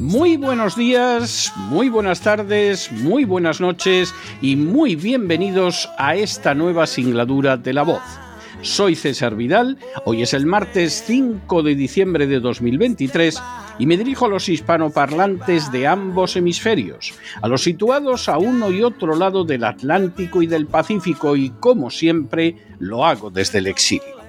Muy buenos días, muy buenas tardes, muy buenas noches y muy bienvenidos a esta nueva singladura de La Voz. Soy César Vidal, hoy es el martes 5 de diciembre de 2023 y me dirijo a los hispanoparlantes de ambos hemisferios, a los situados a uno y otro lado del Atlántico y del Pacífico y como siempre lo hago desde el exilio.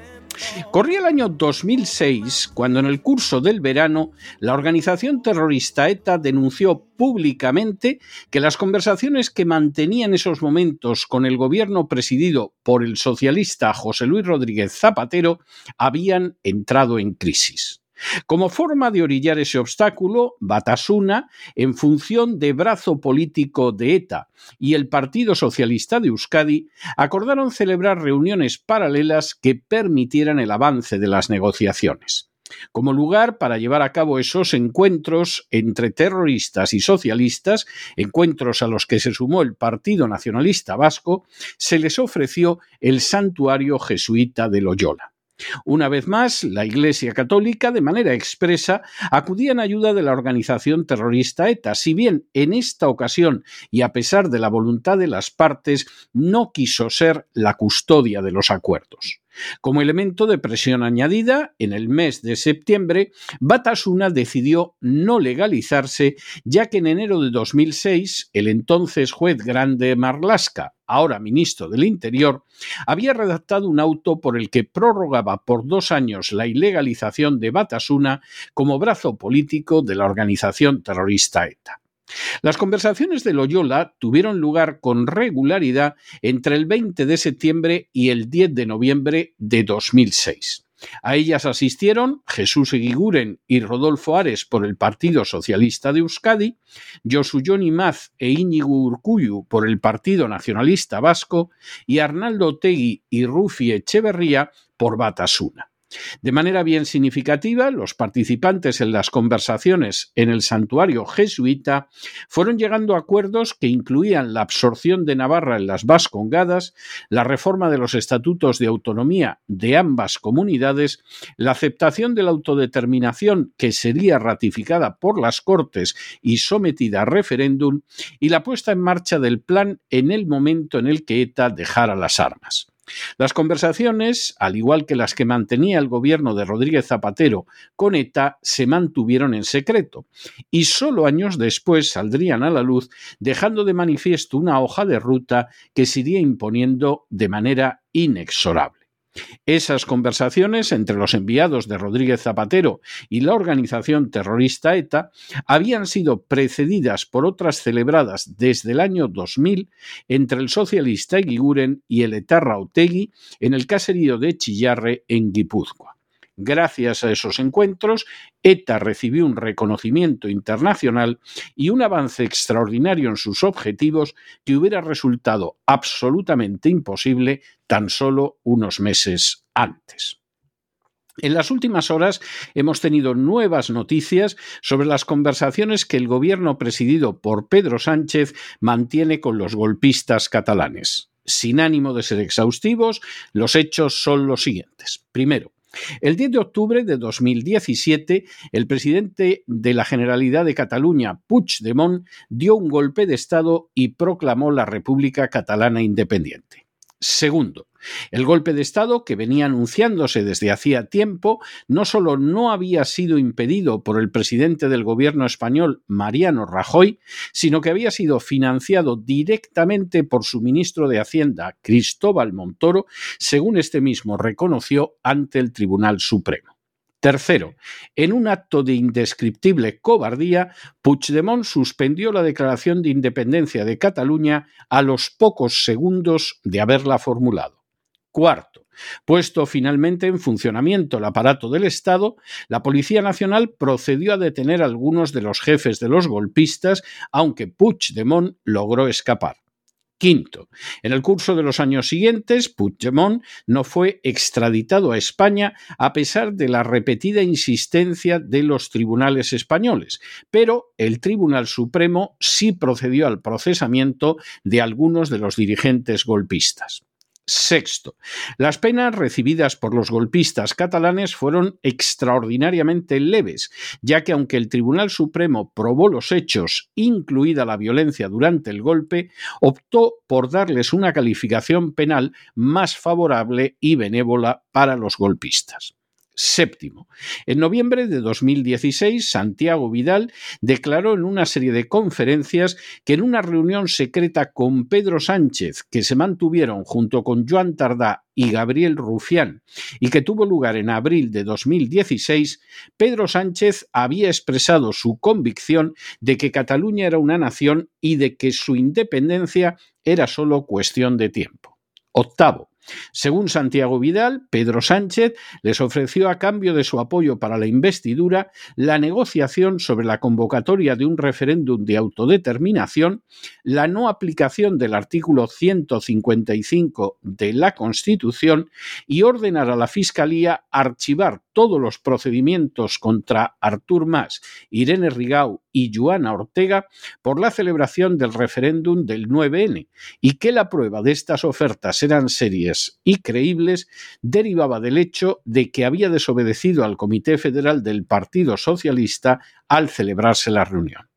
Corría el año 2006 cuando en el curso del verano la organización terrorista ETA denunció públicamente que las conversaciones que mantenía en esos momentos con el gobierno presidido por el socialista José Luis Rodríguez Zapatero habían entrado en crisis. Como forma de orillar ese obstáculo, Batasuna, en función de brazo político de ETA y el Partido Socialista de Euskadi, acordaron celebrar reuniones paralelas que permitieran el avance de las negociaciones. Como lugar para llevar a cabo esos encuentros entre terroristas y socialistas, encuentros a los que se sumó el Partido Nacionalista Vasco, se les ofreció el santuario jesuita de Loyola. Una vez más, la Iglesia Católica, de manera expresa, acudía en ayuda de la organización terrorista ETA, si bien en esta ocasión, y a pesar de la voluntad de las partes, no quiso ser la custodia de los acuerdos. Como elemento de presión añadida, en el mes de septiembre, Batasuna decidió no legalizarse, ya que en enero de 2006 el entonces juez grande Marlaska, ahora ministro del Interior, había redactado un auto por el que prorrogaba por dos años la ilegalización de Batasuna como brazo político de la organización terrorista ETA. Las conversaciones de Loyola tuvieron lugar con regularidad entre el 20 de septiembre y el 10 de noviembre de 2006. A ellas asistieron Jesús Eguiguren y Rodolfo Ares por el Partido Socialista de Euskadi, Josuyon Imaz e Íñigo Urcuyu por el Partido Nacionalista Vasco y Arnaldo Tegui y Rufi Echeverría por Batasuna. De manera bien significativa, los participantes en las conversaciones en el santuario jesuita fueron llegando a acuerdos que incluían la absorción de Navarra en las Vascongadas, la reforma de los estatutos de autonomía de ambas comunidades, la aceptación de la autodeterminación que sería ratificada por las Cortes y sometida a referéndum, y la puesta en marcha del plan en el momento en el que ETA dejara las armas. Las conversaciones, al igual que las que mantenía el gobierno de Rodríguez Zapatero con ETA, se mantuvieron en secreto y solo años después saldrían a la luz, dejando de manifiesto una hoja de ruta que se iría imponiendo de manera inexorable. Esas conversaciones entre los enviados de Rodríguez Zapatero y la organización terrorista ETA habían sido precedidas por otras celebradas desde el año 2000 entre el socialista Eguiguren y el etarra Otegui en el caserío de Chillarre en Guipúzcoa. Gracias a esos encuentros, ETA recibió un reconocimiento internacional y un avance extraordinario en sus objetivos que hubiera resultado absolutamente imposible tan solo unos meses antes. En las últimas horas hemos tenido nuevas noticias sobre las conversaciones que el gobierno presidido por Pedro Sánchez mantiene con los golpistas catalanes. Sin ánimo de ser exhaustivos, los hechos son los siguientes. Primero, el 10 de octubre de 2017, el presidente de la Generalidad de Cataluña, Puigdemont, dio un golpe de Estado y proclamó la República Catalana Independiente. Segundo, El golpe de Estado, que venía anunciándose desde hacía tiempo, no solo no había sido impedido por el presidente del gobierno español, Mariano Rajoy, sino que había sido financiado directamente por su ministro de Hacienda, Cristóbal Montoro, según este mismo reconoció ante el Tribunal Supremo. Tercero, en un acto de indescriptible cobardía, Puigdemont suspendió la declaración de independencia de Cataluña a los pocos segundos de haberla formulado. Cuarto, puesto finalmente en funcionamiento el aparato del Estado, la Policía Nacional procedió a detener a algunos de los jefes de los golpistas, aunque Puigdemont logró escapar. Quinto, en el curso de los años siguientes, Puigdemont no fue extraditado a España a pesar de la repetida insistencia de los tribunales españoles, pero el Tribunal Supremo sí procedió al procesamiento de algunos de los dirigentes golpistas. Sexto, las penas recibidas por los golpistas catalanes fueron extraordinariamente leves, ya que aunque el Tribunal Supremo probó los hechos, incluida la violencia durante el golpe, optó por darles una calificación penal más favorable y benévola para los golpistas. Séptimo. En noviembre de 2016, Santiago Vidal declaró en una serie de conferencias que en una reunión secreta con Pedro Sánchez, que se mantuvieron junto con Joan Tardá y Gabriel Rufián, y que tuvo lugar en abril de 2016, Pedro Sánchez había expresado su convicción de que Cataluña era una nación y de que su independencia era solo cuestión de tiempo. Octavo. Según Santiago Vidal, Pedro Sánchez les ofreció a cambio de su apoyo para la investidura la negociación sobre la convocatoria de un referéndum de autodeterminación, la no aplicación del artículo 155 de la Constitución y ordenar a la Fiscalía archivar todos los procedimientos contra Artur Mas, Irene Rigau y Joana Ortega por la celebración del referéndum del 9N y que la prueba de estas ofertas eran serias y creíbles derivaba del hecho de que había desobedecido al Comité Federal del Partido Socialista al celebrarse la reunión.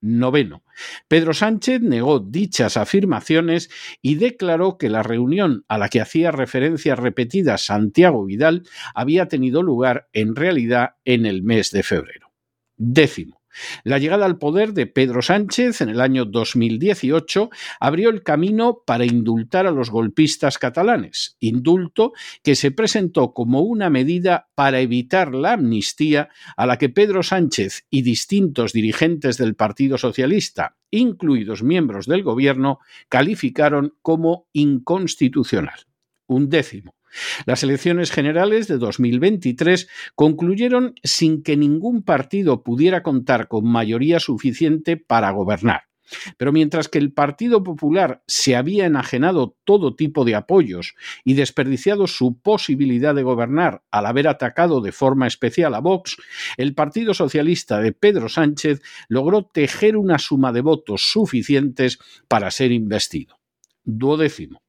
Noveno. Pedro Sánchez negó dichas afirmaciones y declaró que la reunión a la que hacía referencia repetida Santiago Vidal había tenido lugar en realidad en el mes de febrero. Décimo. La llegada al poder de Pedro Sánchez en el año 2018 abrió el camino para indultar a los golpistas catalanes, indulto que se presentó como una medida para evitar la amnistía a la que Pedro Sánchez y distintos dirigentes del Partido Socialista, incluidos miembros del gobierno, calificaron como inconstitucional. Un décimo. Las elecciones generales de 2023 concluyeron sin que ningún partido pudiera contar con mayoría suficiente para gobernar. Pero mientras que el Partido Popular se había enajenado todo tipo de apoyos y desperdiciado su posibilidad de gobernar al haber atacado de forma especial a Vox, el Partido Socialista de Pedro Sánchez logró tejer una suma de votos suficientes para ser investido. Duodécimo.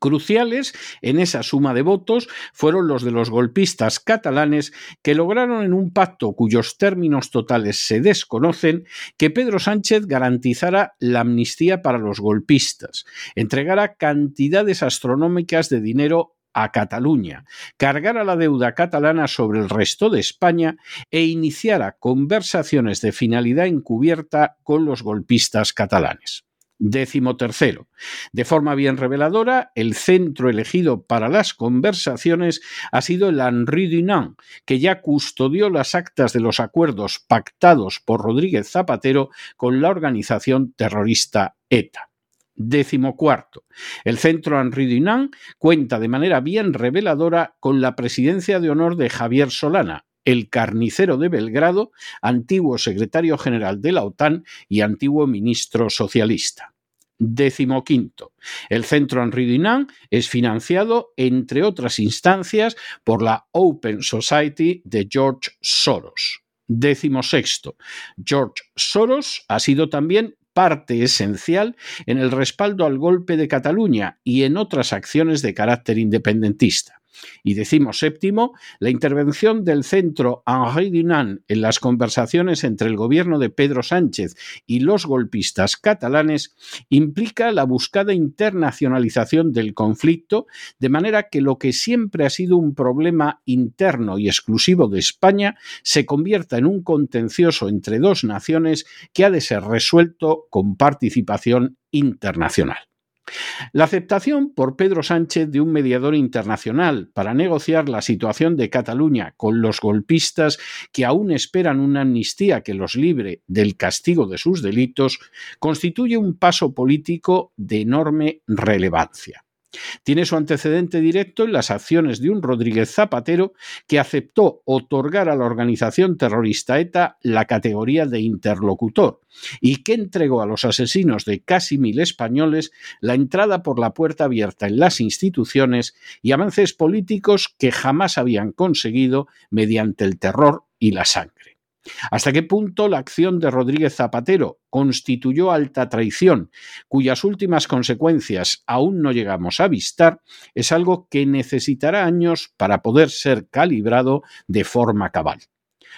Cruciales en esa suma de votos fueron los de los golpistas catalanes que lograron en un pacto cuyos términos totales se desconocen que Pedro Sánchez garantizara la amnistía para los golpistas, entregara cantidades astronómicas de dinero a Cataluña, cargara la deuda catalana sobre el resto de España e iniciara conversaciones de finalidad encubierta con los golpistas catalanes. Décimo tercero. De forma bien reveladora, el centro elegido para las conversaciones ha sido el Henri Dunant, que ya custodió las actas de los acuerdos pactados por Rodríguez Zapatero con la organización terrorista ETA. Décimo cuarto. El centro Henri Dunant cuenta de manera bien reveladora con la presidencia de honor de Javier Solana, el carnicero de Belgrado, antiguo secretario general de la OTAN y antiguo ministro socialista. Décimo quinto. El Centro Henri Dunant es financiado, entre otras instancias, por la Open Society de George Soros. Décimo sexto. George Soros ha sido también parte esencial en el respaldo al golpe de Cataluña y en otras acciones de carácter independentista. Y decimos séptimo, la intervención del centro Henri Dunant en las conversaciones entre el gobierno de Pedro Sánchez y los golpistas catalanes implica la buscada internacionalización del conflicto, de manera que lo que siempre ha sido un problema interno y exclusivo de España se convierta en un contencioso entre dos naciones que ha de ser resuelto con participación internacional. La aceptación por Pedro Sánchez de un mediador internacional para negociar la situación de Cataluña con los golpistas que aún esperan una amnistía que los libre del castigo de sus delitos constituye un paso político de enorme relevancia. Tiene su antecedente directo en las acciones de un Rodríguez Zapatero que aceptó otorgar a la organización terrorista ETA la categoría de interlocutor y que entregó a los asesinos de casi mil españoles la entrada por la puerta abierta en las instituciones y avances políticos que jamás habían conseguido mediante el terror y la sangre. ¿Hasta qué punto la acción de Rodríguez Zapatero constituyó alta traición, cuyas últimas consecuencias aún no llegamos a avistar, es algo que necesitará años para poder ser calibrado de forma cabal?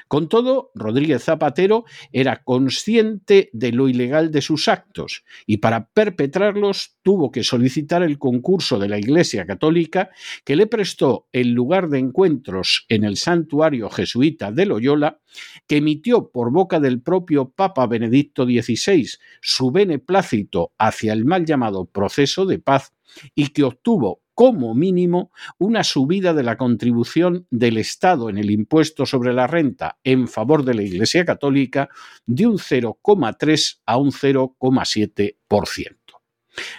Con todo, Rodríguez Zapatero era consciente de lo ilegal de sus actos y para perpetrarlos tuvo que solicitar el concurso de la Iglesia Católica que le prestó el lugar de encuentros en el santuario jesuita de Loyola, que emitió por boca del propio Papa Benedicto XVI su beneplácito hacia el mal llamado proceso de paz y que obtuvo como mínimo una subida de la contribución del Estado en el impuesto sobre la renta en favor de la Iglesia Católica de un 0,3 a un 0,7%.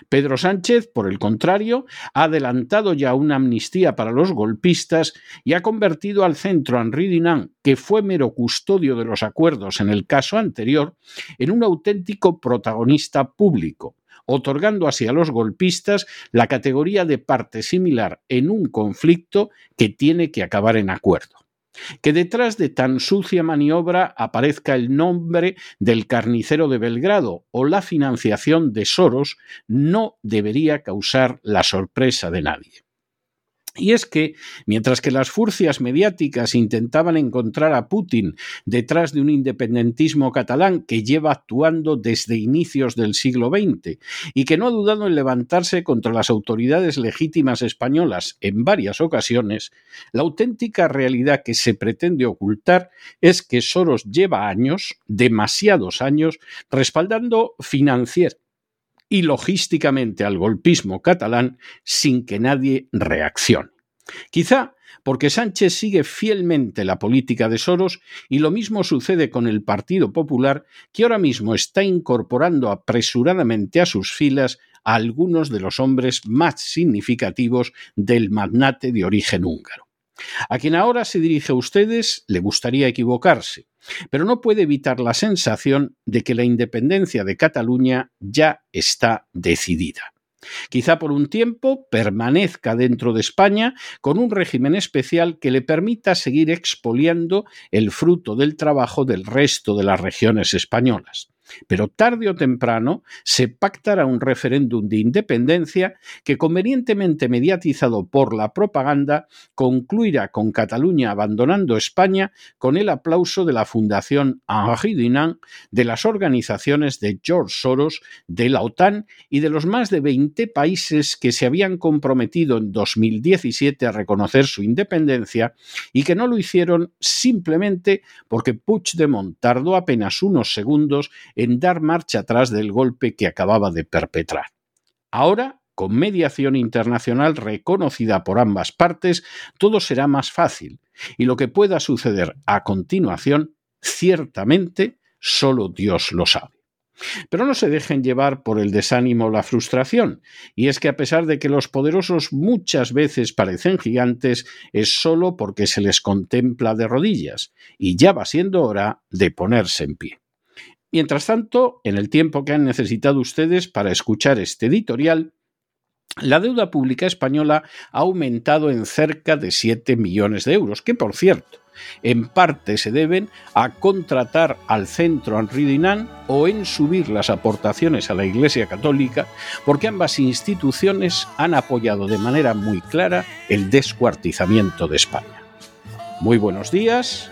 Pedro Sánchez, por el contrario, ha adelantado ya una amnistía para los golpistas y ha convertido al centro Henri Dunant, que fue mero custodio de los acuerdos en el caso anterior, en un auténtico protagonista público, otorgando así a los golpistas la categoría de parte similar en un conflicto que tiene que acabar en acuerdo. Que detrás de tan sucia maniobra aparezca el nombre del carnicero de Belgrado o la financiación de Soros no debería causar la sorpresa de nadie. Y es que, mientras que las furcias mediáticas intentaban encontrar a Putin detrás de un independentismo catalán que lleva actuando desde inicios del siglo XX y que no ha dudado en levantarse contra las autoridades legítimas españolas en varias ocasiones, la auténtica realidad que se pretende ocultar es que Soros lleva años, demasiados años, respaldando financiera y logísticamente al golpismo catalán sin que nadie reaccione. Quizá porque Sánchez sigue fielmente la política de Soros y lo mismo sucede con el Partido Popular, que ahora mismo está incorporando apresuradamente a sus filas a algunos de los hombres más significativos del magnate de origen húngaro. A quien ahora se dirige a ustedes le gustaría equivocarse, pero no puede evitar la sensación de que la independencia de Cataluña ya está decidida. Quizá por un tiempo permanezca dentro de España con un régimen especial que le permita seguir expoliando el fruto del trabajo del resto de las regiones españolas pero tarde o temprano se pactará un referéndum de independencia que, convenientemente mediatizado por la propaganda, concluirá con Cataluña abandonando España con el aplauso de la Fundación Henri Dunant, de las organizaciones de George Soros, de la OTAN y de los más de 20 países que se habían comprometido en 2017 a reconocer su independencia y que no lo hicieron simplemente porque Puigdemont tardó apenas unos segundos en dar marcha atrás del golpe que acababa de perpetrar. Ahora, con mediación internacional reconocida por ambas partes, todo será más fácil, y lo que pueda suceder a continuación, ciertamente, solo Dios lo sabe. Pero no se dejen llevar por el desánimo o la frustración, y es que a pesar de que los poderosos muchas veces parecen gigantes, es solo porque se les contempla de rodillas, y ya va siendo hora de ponerse en pie. Mientras tanto, en el tiempo que han necesitado ustedes para escuchar este editorial, la deuda pública española ha aumentado en cerca de 7 millones de euros, que por cierto, en parte se deben a contratar al centro Henri Dinan o en subir las aportaciones a la Iglesia Católica, porque ambas instituciones han apoyado de manera muy clara el descuartizamiento de España. Muy buenos días,